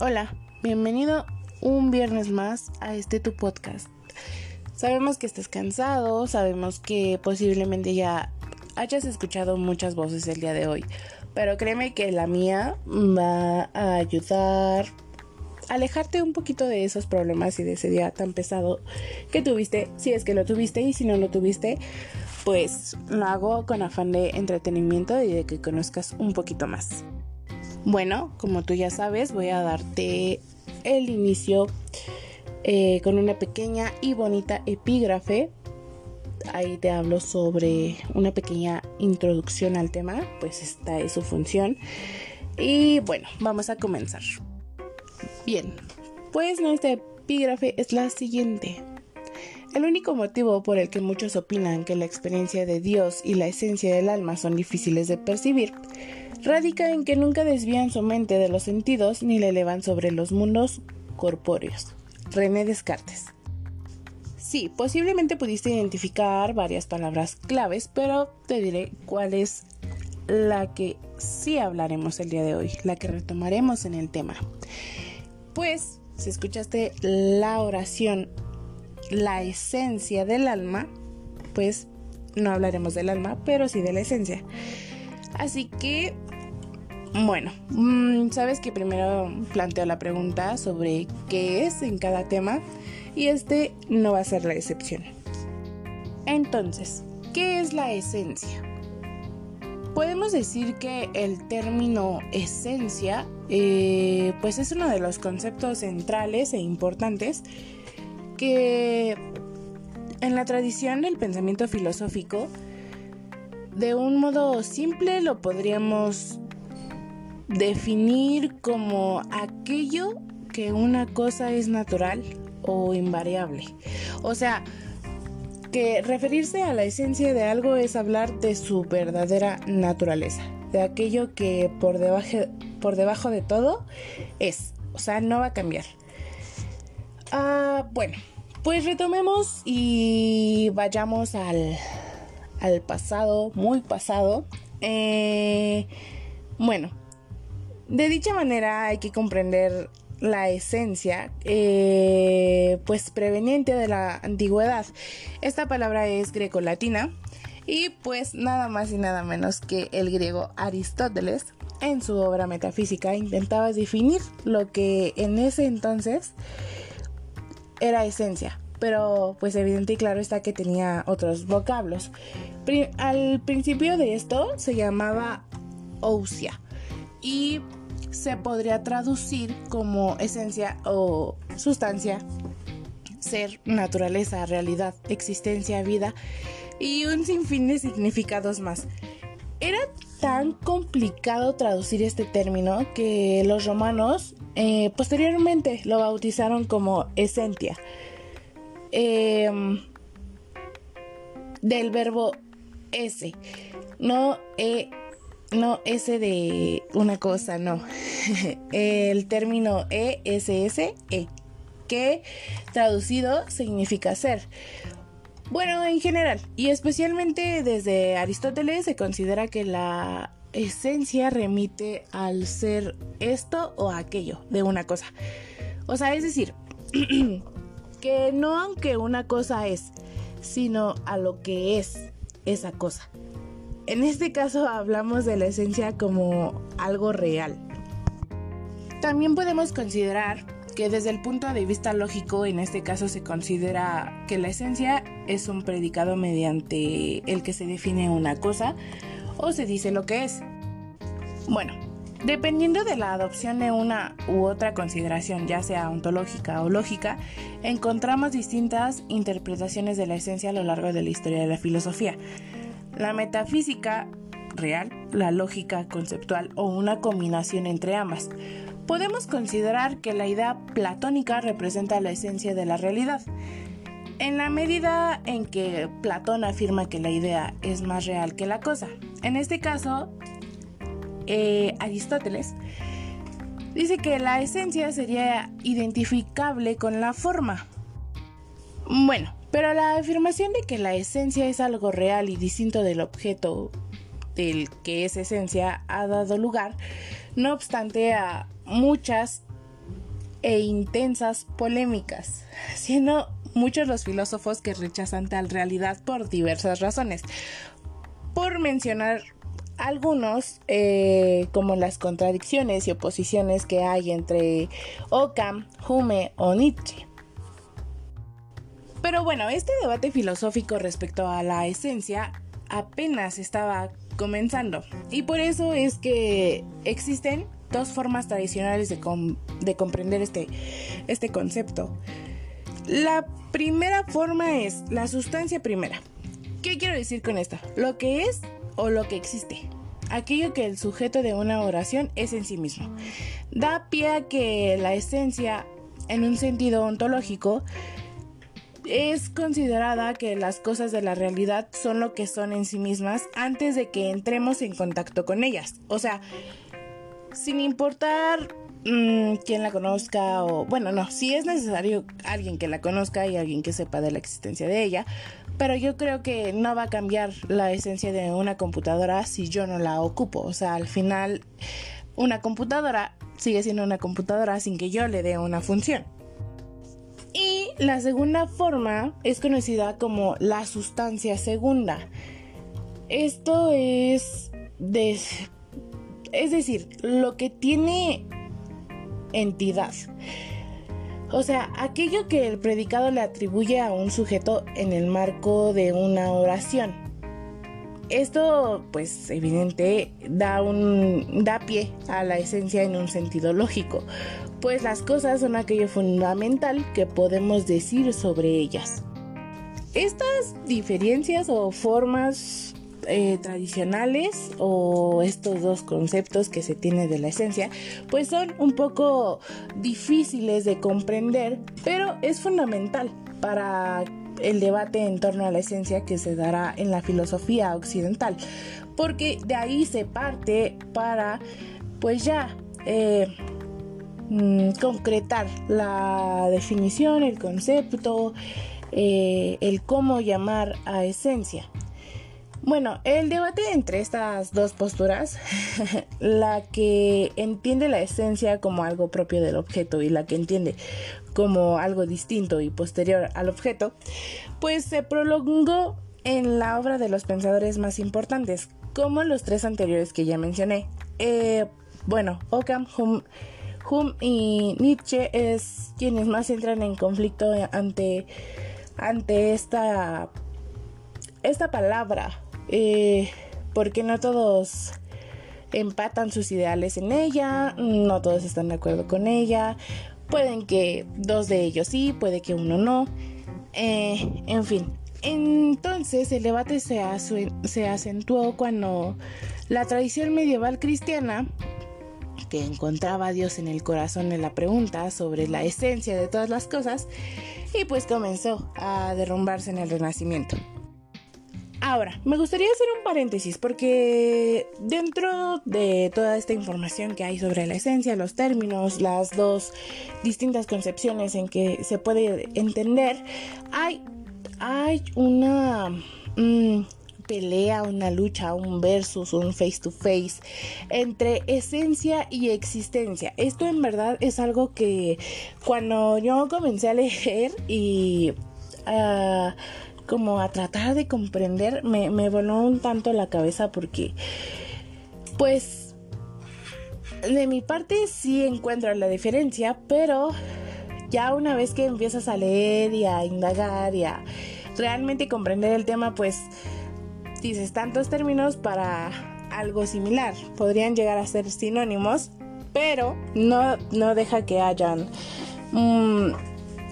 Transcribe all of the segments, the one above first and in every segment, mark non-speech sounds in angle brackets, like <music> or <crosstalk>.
Hola, bienvenido un viernes más a este tu podcast. Sabemos que estás cansado, sabemos que posiblemente ya hayas escuchado muchas voces el día de hoy, pero créeme que la mía va a ayudar a alejarte un poquito de esos problemas y de ese día tan pesado que tuviste, si es que lo tuviste y si no lo tuviste, pues lo hago con afán de entretenimiento y de que conozcas un poquito más. Bueno, como tú ya sabes, voy a darte el inicio eh, con una pequeña y bonita epígrafe. Ahí te hablo sobre una pequeña introducción al tema, pues esta es su función. Y bueno, vamos a comenzar. Bien, pues nuestra epígrafe es la siguiente. El único motivo por el que muchos opinan que la experiencia de Dios y la esencia del alma son difíciles de percibir radica en que nunca desvían su mente de los sentidos ni la elevan sobre los mundos corpóreos. René Descartes. Sí, posiblemente pudiste identificar varias palabras claves, pero te diré cuál es la que sí hablaremos el día de hoy, la que retomaremos en el tema. Pues, si escuchaste la oración, la esencia del alma, pues no hablaremos del alma, pero sí de la esencia. Así que bueno, mm, sabes que primero planteo la pregunta sobre qué es en cada tema y este no va a ser la excepción. Entonces, ¿qué es la esencia? Podemos decir que el término esencia eh, pues es uno de los conceptos centrales e importantes que en la tradición del pensamiento filosófico de un modo simple lo podríamos definir como aquello que una cosa es natural o invariable. O sea, que referirse a la esencia de algo es hablar de su verdadera naturaleza, de aquello que por debajo, por debajo de todo es, o sea, no va a cambiar. Ah, bueno, pues retomemos y vayamos al, al pasado, muy pasado. Eh, bueno, de dicha manera hay que comprender la esencia, eh, pues preveniente de la antigüedad. Esta palabra es greco-latina y pues nada más y nada menos que el griego Aristóteles en su obra metafísica intentaba definir lo que en ese entonces era esencia, pero pues evidente y claro está que tenía otros vocablos. al principio de esto se llamaba ousia y se podría traducir como esencia o sustancia, ser, naturaleza, realidad, existencia, vida y un sinfín de significados más. Era tan complicado traducir este término que los romanos eh, posteriormente lo bautizaron como esencia. Em, del verbo ese, no e no ese de una cosa, no. <laughs> El término ESSE, que traducido significa ser. Bueno, en general, y especialmente desde Aristóteles se considera que la esencia remite al ser esto o aquello de una cosa. O sea, es decir, <clears throat> que no aunque una cosa es, sino a lo que es esa cosa. En este caso hablamos de la esencia como algo real. También podemos considerar que desde el punto de vista lógico, en este caso se considera que la esencia es un predicado mediante el que se define una cosa o se dice lo que es. Bueno, dependiendo de la adopción de una u otra consideración, ya sea ontológica o lógica, encontramos distintas interpretaciones de la esencia a lo largo de la historia de la filosofía la metafísica real, la lógica conceptual o una combinación entre ambas. Podemos considerar que la idea platónica representa la esencia de la realidad. En la medida en que Platón afirma que la idea es más real que la cosa. En este caso, eh, Aristóteles dice que la esencia sería identificable con la forma. Bueno, pero la afirmación de que la esencia es algo real y distinto del objeto del que es esencia ha dado lugar, no obstante, a muchas e intensas polémicas, siendo muchos los filósofos que rechazan tal realidad por diversas razones. Por mencionar algunos, eh, como las contradicciones y oposiciones que hay entre Occam, Hume o Nietzsche. Pero bueno, este debate filosófico respecto a la esencia apenas estaba comenzando y por eso es que existen dos formas tradicionales de, de comprender este, este concepto. La primera forma es la sustancia primera. ¿Qué quiero decir con esto? Lo que es o lo que existe. Aquello que el sujeto de una oración es en sí mismo. Da pie a que la esencia, en un sentido ontológico, es considerada que las cosas de la realidad son lo que son en sí mismas antes de que entremos en contacto con ellas. O sea, sin importar mm, quién la conozca o bueno, no, si es necesario alguien que la conozca y alguien que sepa de la existencia de ella, pero yo creo que no va a cambiar la esencia de una computadora si yo no la ocupo. O sea, al final una computadora sigue siendo una computadora sin que yo le dé una función. La segunda forma es conocida como la sustancia segunda. Esto es es decir, lo que tiene entidad. O sea, aquello que el predicado le atribuye a un sujeto en el marco de una oración. Esto, pues, evidente, da, un, da pie a la esencia en un sentido lógico pues las cosas son aquello fundamental que podemos decir sobre ellas. Estas diferencias o formas eh, tradicionales o estos dos conceptos que se tiene de la esencia, pues son un poco difíciles de comprender, pero es fundamental para el debate en torno a la esencia que se dará en la filosofía occidental, porque de ahí se parte para, pues ya, eh, Mm, concretar la definición, el concepto, eh, el cómo llamar a esencia. Bueno, el debate entre estas dos posturas, <laughs> la que entiende la esencia como algo propio del objeto y la que entiende como algo distinto y posterior al objeto, pues se prolongó en la obra de los pensadores más importantes, como los tres anteriores que ya mencioné. Eh, bueno, Occam, Hume, Hume y Nietzsche es quienes más entran en conflicto ante, ante esta, esta palabra, eh, porque no todos empatan sus ideales en ella, no todos están de acuerdo con ella, pueden que dos de ellos sí, puede que uno no, eh, en fin. Entonces el debate se, se acentuó cuando la tradición medieval cristiana que encontraba a Dios en el corazón en la pregunta sobre la esencia de todas las cosas y pues comenzó a derrumbarse en el Renacimiento. Ahora, me gustaría hacer un paréntesis porque dentro de toda esta información que hay sobre la esencia, los términos, las dos distintas concepciones en que se puede entender, hay, hay una... Mm, pelea, una lucha, un versus, un face to face entre esencia y existencia. Esto en verdad es algo que cuando yo comencé a leer y ah, como a tratar de comprender, me, me voló un tanto la cabeza porque pues de mi parte sí encuentro la diferencia, pero ya una vez que empiezas a leer y a indagar y a realmente comprender el tema, pues dices tantos términos para algo similar. Podrían llegar a ser sinónimos, pero no, no deja que hayan mm,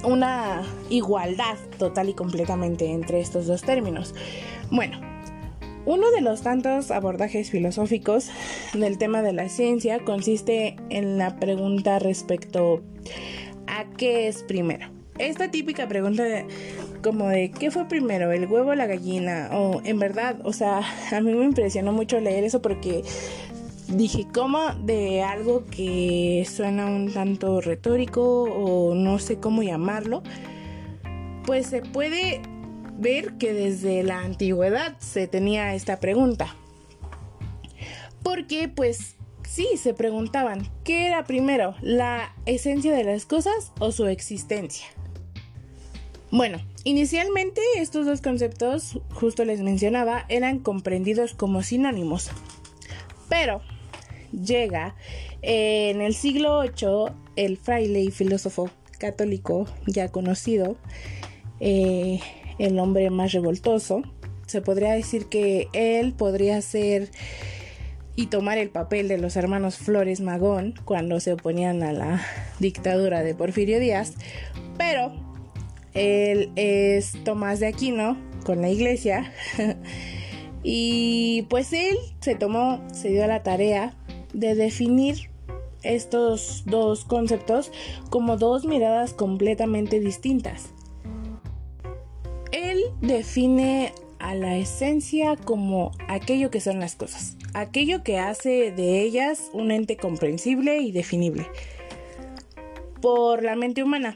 una igualdad total y completamente entre estos dos términos. Bueno, uno de los tantos abordajes filosóficos del tema de la ciencia consiste en la pregunta respecto a qué es primero. Esta típica pregunta de, como de qué fue primero, el huevo o la gallina, o en verdad, o sea, a mí me impresionó mucho leer eso porque dije, ¿cómo de algo que suena un tanto retórico o no sé cómo llamarlo? Pues se puede ver que desde la antigüedad se tenía esta pregunta. Porque pues Sí, se preguntaban, ¿qué era primero, la esencia de las cosas o su existencia? Bueno, inicialmente estos dos conceptos, justo les mencionaba, eran comprendidos como sinónimos. Pero llega en el siglo VIII el fraile y filósofo católico ya conocido, eh, el hombre más revoltoso. Se podría decir que él podría ser y tomar el papel de los hermanos Flores Magón cuando se oponían a la dictadura de Porfirio Díaz, pero él es Tomás de Aquino con la iglesia <laughs> y pues él se tomó, se dio a la tarea de definir estos dos conceptos como dos miradas completamente distintas. Él define a la esencia como aquello que son las cosas, aquello que hace de ellas un ente comprensible y definible por la mente humana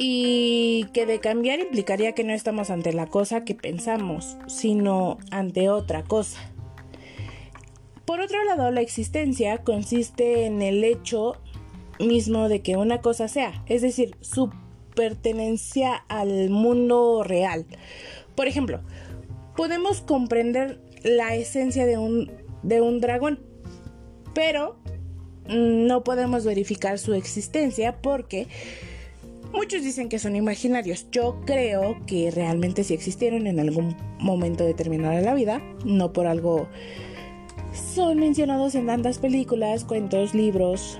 y que de cambiar implicaría que no estamos ante la cosa que pensamos, sino ante otra cosa. Por otro lado, la existencia consiste en el hecho mismo de que una cosa sea, es decir, su pertenencia al mundo real. Por ejemplo, podemos comprender la esencia de un, de un dragón, pero no podemos verificar su existencia porque muchos dicen que son imaginarios. Yo creo que realmente sí existieron en algún momento determinado de la vida, no por algo son mencionados en tantas películas, cuentos, libros,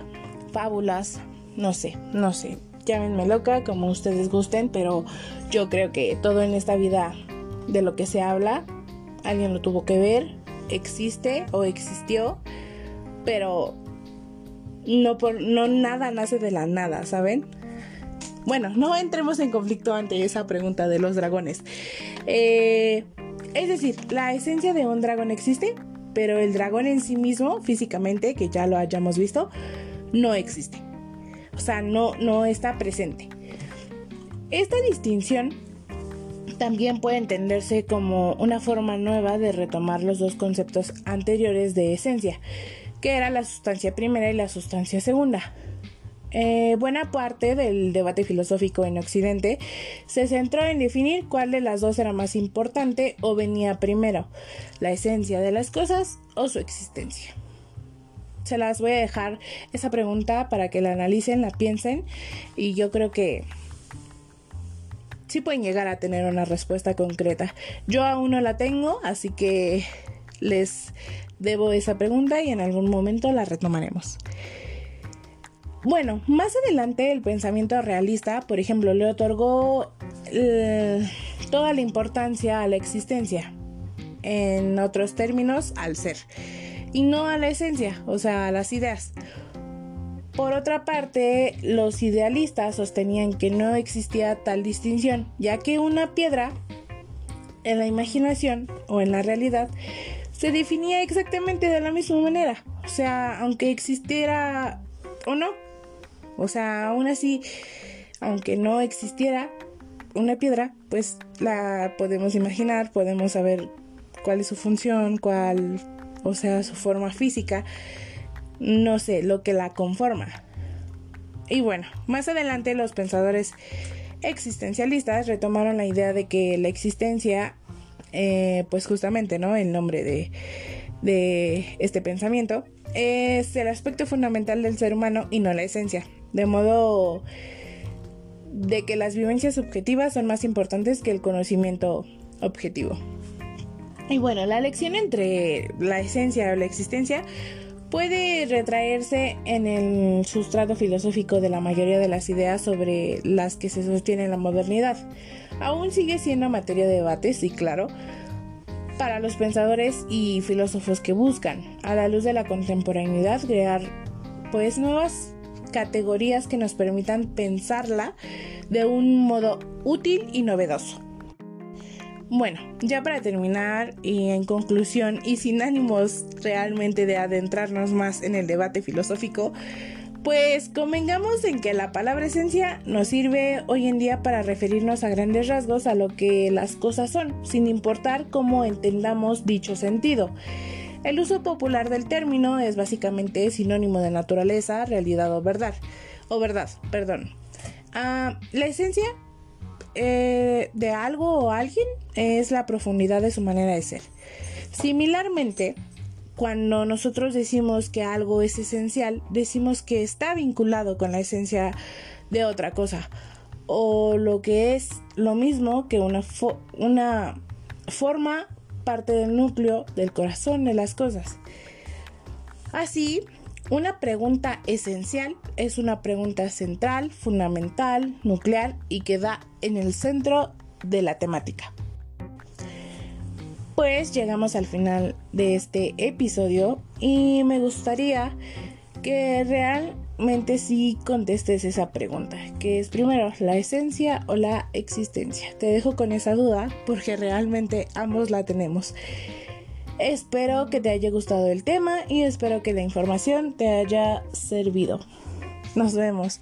fábulas, no sé, no sé. Llámenme loca como ustedes gusten, pero yo creo que todo en esta vida de lo que se habla, alguien lo tuvo que ver, existe o existió, pero no por no nada nace de la nada, ¿saben? Bueno, no entremos en conflicto ante esa pregunta de los dragones. Eh, es decir, la esencia de un dragón existe, pero el dragón en sí mismo, físicamente, que ya lo hayamos visto, no existe. O sea, no, no está presente. Esta distinción también puede entenderse como una forma nueva de retomar los dos conceptos anteriores de esencia, que era la sustancia primera y la sustancia segunda. Eh, buena parte del debate filosófico en Occidente se centró en definir cuál de las dos era más importante o venía primero, la esencia de las cosas o su existencia. Se las voy a dejar esa pregunta para que la analicen, la piensen y yo creo que sí pueden llegar a tener una respuesta concreta. Yo aún no la tengo, así que les debo esa pregunta y en algún momento la retomaremos. Bueno, más adelante el pensamiento realista, por ejemplo, le otorgó eh, toda la importancia a la existencia, en otros términos, al ser, y no a la esencia, o sea, a las ideas. Por otra parte, los idealistas sostenían que no existía tal distinción, ya que una piedra en la imaginación o en la realidad se definía exactamente de la misma manera. O sea, aunque existiera o no. O sea, aún así, aunque no existiera una piedra, pues la podemos imaginar, podemos saber cuál es su función, cuál, o sea, su forma física no sé, lo que la conforma. Y bueno, más adelante los pensadores existencialistas retomaron la idea de que la existencia, eh, pues justamente, ¿no? El nombre de, de este pensamiento es el aspecto fundamental del ser humano y no la esencia. De modo de que las vivencias subjetivas son más importantes que el conocimiento objetivo. Y bueno, la lección entre la esencia o la existencia puede retraerse en el sustrato filosófico de la mayoría de las ideas sobre las que se sostiene la modernidad. Aún sigue siendo materia de debate, sí, claro, para los pensadores y filósofos que buscan, a la luz de la contemporaneidad, crear pues nuevas categorías que nos permitan pensarla de un modo útil y novedoso. Bueno, ya para terminar y en conclusión y sin ánimos realmente de adentrarnos más en el debate filosófico, pues convengamos en que la palabra esencia nos sirve hoy en día para referirnos a grandes rasgos a lo que las cosas son, sin importar cómo entendamos dicho sentido. El uso popular del término es básicamente sinónimo de naturaleza, realidad o verdad. O verdad, perdón. Ah, la esencia eh, de algo o alguien es la profundidad de su manera de ser. Similarmente, cuando nosotros decimos que algo es esencial, decimos que está vinculado con la esencia de otra cosa. O lo que es lo mismo que una, una forma parte del núcleo del corazón de las cosas. Así, una pregunta esencial es una pregunta central, fundamental, nuclear y que da en el centro de la temática. Pues llegamos al final de este episodio y me gustaría que realmente sí contestes esa pregunta, que es primero la esencia o la existencia. Te dejo con esa duda porque realmente ambos la tenemos. Espero que te haya gustado el tema y espero que la información te haya servido. Nos vemos.